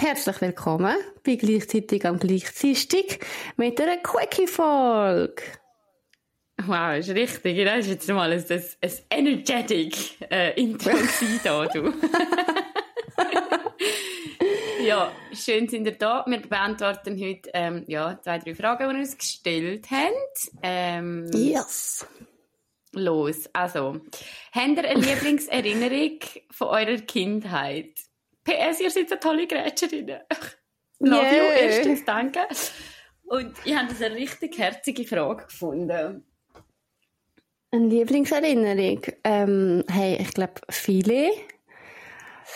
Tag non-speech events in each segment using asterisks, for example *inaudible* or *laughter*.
Herzlich willkommen bei gleichzeitig am Gleichzeitig mit einer Quickie-Folge. Wow, ist richtig. Das ist jetzt mal ein, ein, ein energetic äh, Intro da, du. *laughs* ja, schön sind ihr da. Wir beantworten heute ähm, ja, zwei, drei Fragen, die ihr uns gestellt habt. Ähm, yes. Los, also, habt ihr eine Lieblingserinnerung von eurer Kindheit? PS, ihr seid eine tolle Grätscherinnen. Love yeah. you, erstens, danke. Und ich habe eine richtig herzige Frage gefunden. Eine Lieblingserinnerung? Ähm, hey, ich glaube, viele.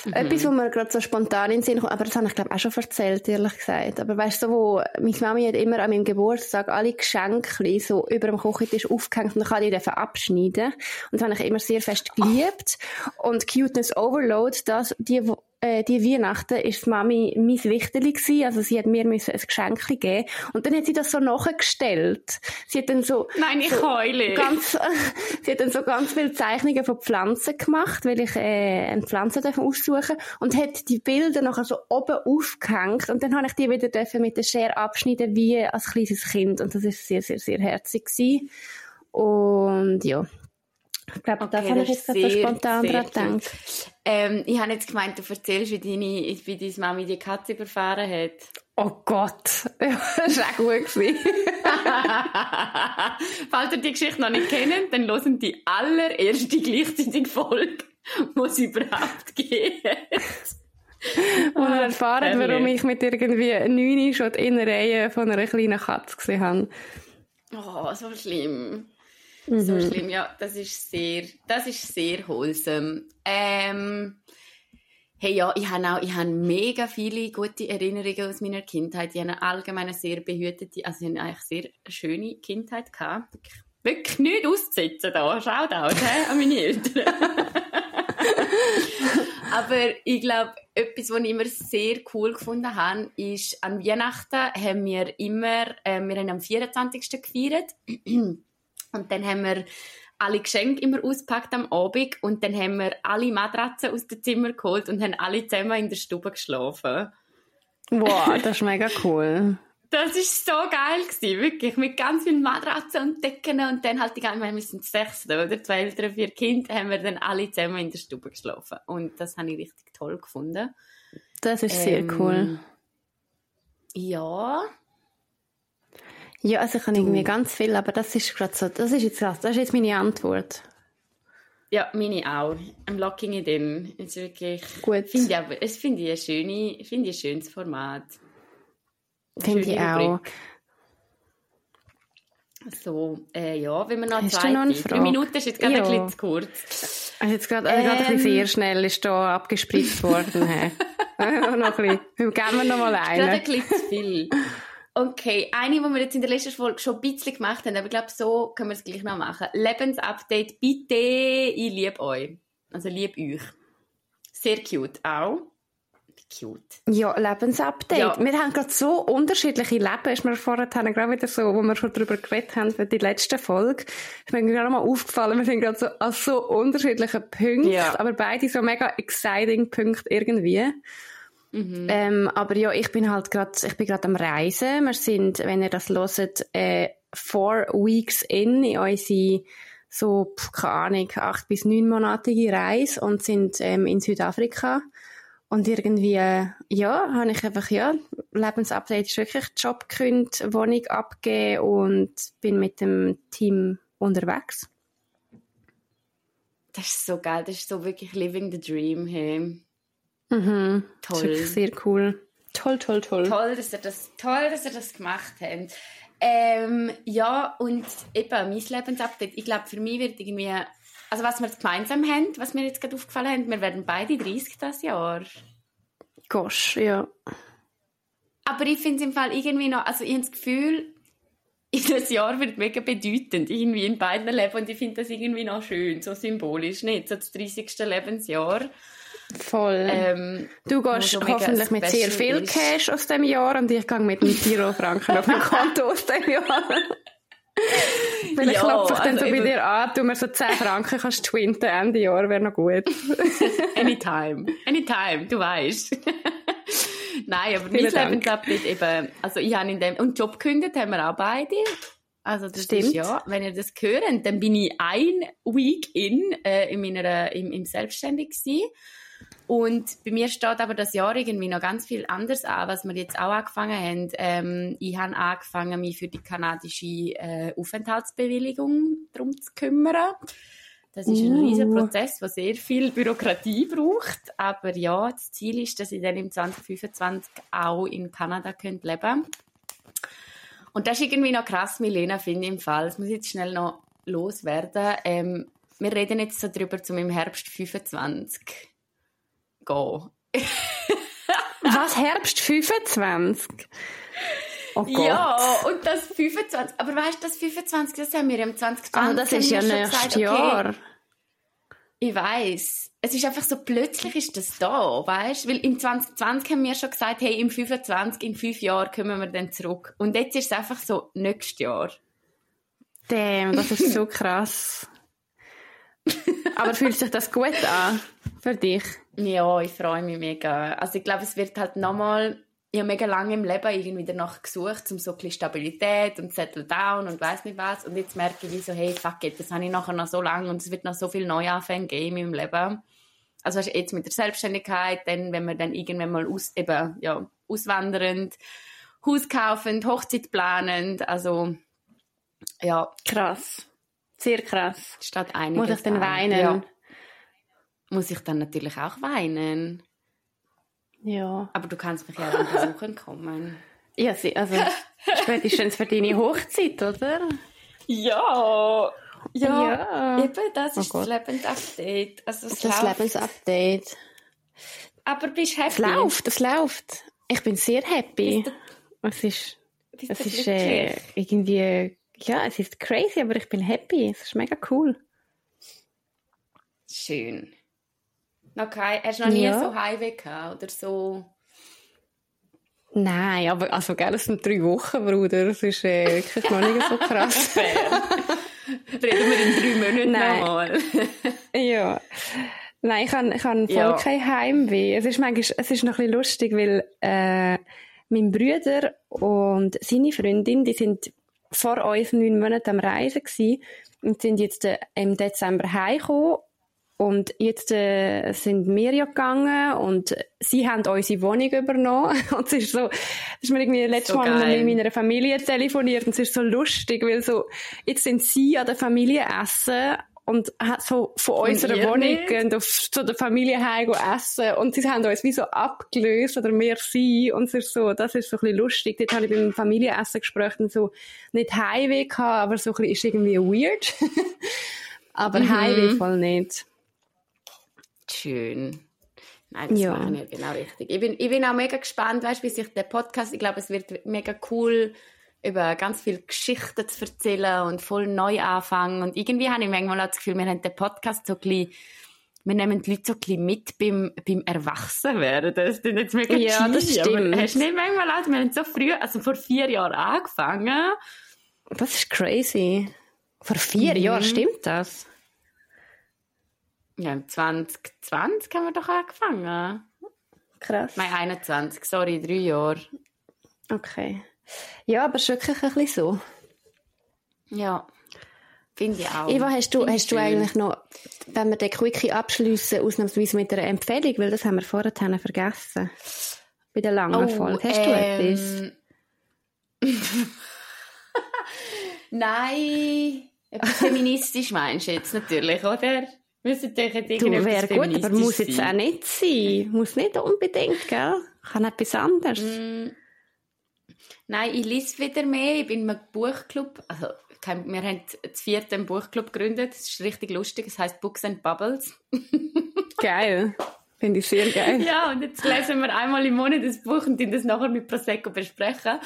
Mhm. Etwas, wo mir gerade so spontan in den Sinn kommt, aber das habe ich glaube auch schon erzählt, ehrlich gesagt. Aber weißt du, so, wo meine Mami hat immer an meinem Geburtstag alle Geschenke so über dem Küchentisch aufgehängt und dann kann ich die verabschneiden. Und das habe ich immer sehr fest geliebt. Oh. Und Cuteness Overload, das, die, äh, die Weihnachten ist Mami mein Wichterli gewesen. Also sie hat mir ein Geschenk geben. Und dann hat sie das so nachgestellt. Sie hat dann so... Nein, ich so heule. Ganz, *laughs* sie hat dann so ganz viele Zeichnungen von Pflanzen gemacht, weil ich äh, eine Pflanze aussuchen und hat die Bilder nachher so oben aufgehängt. Und dann habe ich die wieder mit der Schere abschneiden wie als kleines Kind. Und das ist sehr, sehr, sehr herzig gewesen. Und ja, ich glaube, okay, da habe ich jetzt gerade so spontan dran gedacht. Ähm, ich habe jetzt gemeint, du erzählst, wie deine, wie deine Mami die Katze überfahren hat. Oh Gott, *laughs* das war auch gut. *laughs* Falls ihr die Geschichte noch nicht kennt, dann hören die allererste gleichzeitige Folge, die es überhaupt gibt. *laughs* Und erfahren, warum ich mit irgendwie neun schon in der Reihe von einer kleinen Katze gesehen habe. Oh, so schlimm. Mhm. So schlimm, ja, das ist sehr, das ist sehr wholesome. Ähm, hey, ja, ich habe auch, ich habe mega viele gute Erinnerungen aus meiner Kindheit. Ich habe allgemein eine sehr behütete, also ich habe eigentlich sehr schöne Kindheit gehabt. Wirklich nichts auszusetzen da. Schaut auch, hey, an meine Eltern. *laughs* Aber ich glaube, etwas, was ich immer sehr cool gefunden habe, ist, an Weihnachten haben wir immer, äh, wir haben am 24. gefeiert. *clears throat* Und dann haben wir alle Geschenke immer auspackt am Abend und dann haben wir alle Matratzen aus dem Zimmer geholt und haben alle zusammen in der Stube geschlafen. Wow, das ist mega cool. *laughs* Das ist so geil gewesen, wirklich. Mit ganz vielen Matratzen und Decken und dann halt die ganze, wir sind sechs oder zwei Eltern, vier Kinder, haben wir dann alle zusammen in der Stube geschlafen. Und das habe ich richtig toll gefunden. Das ist sehr ähm, cool. Ja, ja, also ich habe irgendwie ganz viel, aber das ist gerade so, das ist jetzt das, das ist jetzt meine Antwort. Ja, meine auch. I'm locking it in. Es ist wirklich, Gut. Finde ich, aber, es finde ich ein schöne, finde ich ein schönes Format. Finde ich auch. So, äh, ja, wenn wir noch Hast zwei, noch drei Minuten ist jetzt gerade ja. ein bisschen zu kurz. Also jetzt gerade, ähm, gerade ein bisschen ähm. sehr schnell ist da abgespritzt worden. *laughs* *laughs* noch ein bisschen, geben wir noch mal einen. Gerade ein bisschen zu viel. Okay, eine, die wir jetzt in der letzten Folge schon ein bisschen gemacht haben, aber ich glaube, so können wir es gleich noch machen. Lebensupdate, bitte, ich liebe euch. Also liebe euch. Sehr cute auch. Cute. Ja, Lebensupdate. Ja. Wir haben gerade so unterschiedliche Leben. Ist mir vorher gerade wieder so, wo wir schon darüber geredet haben für die letzte Folge. Ist mir gerade mal aufgefallen, wir sind gerade so an so unterschiedlichen Punkten, ja. aber beide so mega exciting Punkte irgendwie. Mhm. Ähm, aber ja, ich bin halt gerade, ich bin gerade am Reisen. Wir sind, wenn ihr das hört, äh, four weeks in, in unsere so, keine Ahnung, acht bis neunmonatige Reise und sind ähm, in Südafrika. Und irgendwie, äh, ja, habe ich einfach, ja, Lebensupdate ist wirklich Job gekündigt, Wohnung abgegeben und bin mit dem Team unterwegs. Das ist so geil, das ist so wirklich living the dream, hey. Mhm. Toll. sehr cool. Toll, toll, toll. Toll, dass ihr das, toll, dass ihr das gemacht habt. Ähm, ja, und eben, mein Lebensupdate, ich glaube, für mich wird irgendwie, also was wir jetzt gemeinsam haben, was mir jetzt gerade aufgefallen hat, wir werden beide 30 das Jahr. Gosh, ja. Aber ich finde es im Fall irgendwie noch, also ich habe das Gefühl, *laughs* das Jahr wird mega bedeutend, irgendwie in beiden Leben und ich finde das irgendwie noch schön, so symbolisch, nicht? So das 30. Lebensjahr. Voll. Ähm, du gehst hoffentlich mit sehr viel ist. Cash aus dem Jahr und ich gehe mit einem Euro Franken auf dem *laughs* Konto aus dem Jahr. Vielleicht ja, klopfe ich dann also so bei dir an, du mir so 10 Franken kannst twinten Ende Jahr, wäre noch gut. *laughs* Anytime. Anytime, du weißt. *laughs* Nein, aber mein Lebensupdate eben, also ich habe in dem, und Job gekündigt haben wir auch beide. Also das Stimmt. ist ja, wenn ihr das hört, dann bin ich ein Week in, äh, in meiner, im, im Selbstständig gewesen. Und bei mir steht aber das Jahr irgendwie noch ganz viel anders an, was wir jetzt auch angefangen haben. Ähm, ich habe angefangen, mich für die kanadische äh, Aufenthaltsbewilligung darum zu kümmern. Das ist ein uh. riesiger Prozess, der sehr viel Bürokratie braucht. Aber ja, das Ziel ist, dass ich dann im 2025 auch in Kanada könnte leben Und das ist irgendwie noch krass, Milena, finde ich im Fall. Das muss ich jetzt schnell noch loswerden. Ähm, wir reden jetzt so darüber, zum im Herbst 25 gehen. *laughs* Was, Herbst 25? Oh Gott. Ja, und das 25, aber weißt du, das 25, das haben wir im 2020. Ah, das ist ja nächstes Jahr. Okay, ich weiß. Es ist einfach so, plötzlich ist das da, weißt? Weil im 2020 haben wir schon gesagt, hey, im 25, in fünf Jahren kommen wir dann zurück. Und jetzt ist es einfach so, nächstes Jahr. Damn, das ist so krass. Aber fühlt sich das gut an für dich? Ja, ich freue mich mega. Also ich glaube, es wird halt nochmal ich habe mega lange im Leben irgendwie danach gesucht, um so ein bisschen Stabilität und Settle Down und weiß nicht was. Und jetzt merke ich wie so, hey, fuck it, das habe ich nachher noch so lange und es wird noch so viel Neuanfänge geben in meinem Leben. Also weißt, jetzt mit der Selbstständigkeit, dann, wenn wir dann irgendwann mal aus, eben, ja, auswandernd, Haus kaufend, Hochzeit planend, also, ja. Krass. Sehr krass. Statt einiges Muss ich dann weinen? Ja. Muss ich dann natürlich auch weinen? Ja. Aber du kannst mich ja dann besuchen kommen. Ja, also spätestens für deine Hochzeit, oder? Ja. Ja, ja. eben, das oh ist Gott. das Lebensupdate. Also das läuft. Lebensupdate. Aber bist du happy? Es läuft, es läuft. Ich bin sehr happy. es ist, es ist äh, irgendwie, ja, es ist crazy, aber ich bin happy. Es ist mega cool. Schön. Okay, hast du noch nie ja. so Heimweh gehabt oder so? Nein, aber also, gell, es sind drei Wochen, Bruder. Das ist äh, wirklich noch nicht so krass. *laughs* Reden wir in drei Monaten nochmal. *laughs* ja. Nein, ich habe, ich habe voll ja. kein Heimweh. Es ist manchmal, es ist noch ein bisschen lustig, weil äh, mein Bruder und seine Freundin, die sind vor uns neun Monaten am Reisen gewesen und sind jetzt äh, im Dezember heimgekommen und jetzt äh, sind wir ja gegangen und sie haben unsere Wohnung übernommen. *laughs* Und es ist so, das ist mir irgendwie letztes so Mal geil. mit meiner Familie telefoniert und es ist so lustig, weil so, jetzt sind sie an der Familie essen und hat so von unserer Wohnung gehen auf zu der Familie heim essen und sie haben uns wie so abgelöst oder mehr sie und es ist so, das ist so ein bisschen lustig. Dort habe ich beim Familienessen gesprochen und so nicht Heimweh gehabt, aber so ein bisschen ist irgendwie weird. *laughs* aber mhm. Heimweh voll nicht. Schön. Nein, das ja. machen wir genau richtig. Ich bin, ich bin auch mega gespannt, weißt, wie sich der Podcast, ich glaube, es wird mega cool, über ganz viele Geschichten zu erzählen und voll neu anfangen. Und irgendwie habe ich manchmal das Gefühl, wir haben den Podcast so ein bisschen, wir nehmen die Leute so ein bisschen mit beim, beim Erwachsenwerden. Das ist jetzt mega Ja, das stimmt. hast du nicht manchmal auch, wir haben so früh, also vor vier Jahren angefangen. Das ist crazy. Vor vier mhm. Jahren stimmt das? Ja, 2020 haben wir doch angefangen. Krass. Nein, 21, sorry, drei Jahre. Okay. Ja, aber es ist wirklich ein bisschen so. Ja, finde ich auch. Eva, hast du, hast du eigentlich noch, wenn wir den Quickie abschliessen, ausnahmsweise mit einer Empfehlung, weil das haben wir vorher vergessen. Bei der langen oh, Folge. Hast ähm... du etwas? *laughs* Nein. Feministisch meinst du jetzt natürlich, oder? Müssen dich jetzt du, wäre gut, aber muss jetzt auch nicht sein. Muss nicht unbedingt, gell? Kann etwas anderes. Mm. Nein, ich lese wieder mehr. Ich bin im Buchclub. Also, wir haben das vierte Buchclub gegründet. Das ist richtig lustig. Es heißt Books and Bubbles. *laughs* geil. Finde ich sehr geil. Ja, und jetzt lesen wir einmal im Monat das Buch und das nachher mit Prosecco besprechen.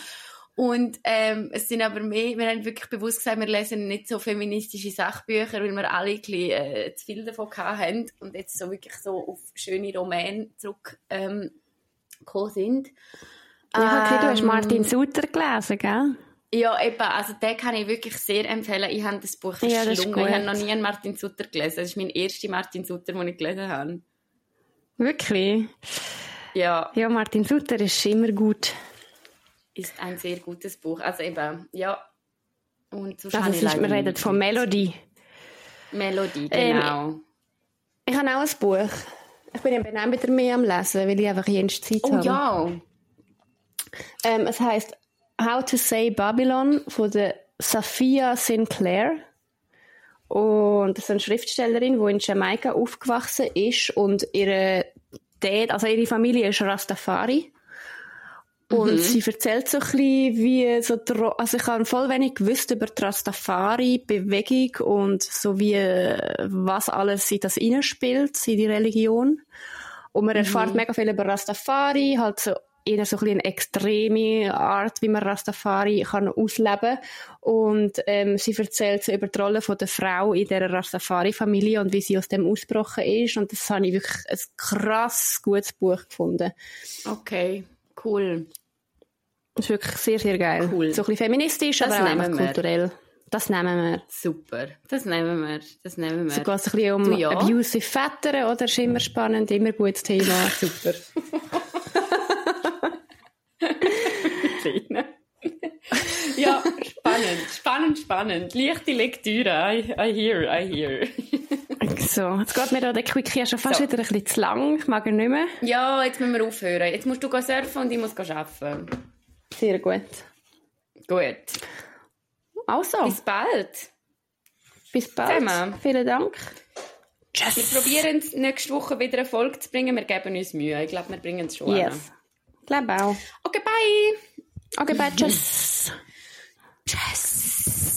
Und ähm, es sind aber mehr, wir haben wirklich bewusst gesagt, wir lesen nicht so feministische Sachbücher, weil wir alle ein bisschen, äh, zu viel davon haben und jetzt so wirklich so auf schöne Romane zurückgekommen ähm, sind. Ja, okay, ähm, du hast ähm, Martin Suter gelesen, gell? Ja, eben, also den kann ich wirklich sehr empfehlen. Ich habe das Buch verschlungen. Ja, ich habe noch nie einen Martin Suter gelesen. Das ist mein erster Martin Suter, den ich gelesen habe. Wirklich? Ja. Ja, Martin Sutter ist immer gut. Ist ein sehr gutes Buch. Also eben, ja. Und so also, ist, wir reden von Melodie. Melodie, genau. Ähm, ich habe auch ein Buch. Ich bin eben auch wieder mehr am Lesen, weil ich einfach jens Zeit oh, habe. Oh ja. Ähm, es heißt How to Say Babylon von der Sophia Sinclair. Und das ist eine Schriftstellerin, die in Jamaika aufgewachsen ist und ihre Dad, also ihre Familie ist Rastafari. Und mhm. sie erzählt so ein bisschen, wie so, also ich habe voll wenig gewusst über die Rastafari-Bewegung und so wie, was alles in das hineinspielt, in die Religion. Und man mhm. erfährt mega viel über Rastafari, halt so eher so ein bisschen eine extreme Art, wie man Rastafari kann ausleben und ähm, sie erzählt so über die Rolle von der Frau in der Rastafari-Familie und wie sie aus dem ausgebrochen ist und das habe ich wirklich ein krass gutes Buch gefunden. Okay, cool. Das ist wirklich sehr, sehr geil. Cool. So ein bisschen feministisch, das aber auch kulturell. Das nehmen wir. Super. Das nehmen wir. Das nehmen wir. So geht es ein bisschen um ja. abusive Väter, oder? Ist immer spannend, immer gutes Thema. *laughs* Super. ja, spannend, spannend, spannend. Leichte Lektüre. I, I hear, I hear. *laughs* so, jetzt geht mir da der Quickie schon fast so. wieder ein bisschen zu lang. Ich mag ihn nicht mehr. Ja, jetzt müssen wir aufhören. Jetzt musst du surfen und ich muss arbeiten. Sehr gut. Gut. Also. Bis bald. Bis bald. Zusammen. Vielen Dank. Yes. Wir probieren nächste Woche wieder eine Folge zu bringen. Wir geben uns Mühe. Ich glaube, wir bringen es schon. Yes. Ich glaube auch. Okay, bye. Okay, bye. Tschüss. Tschüss.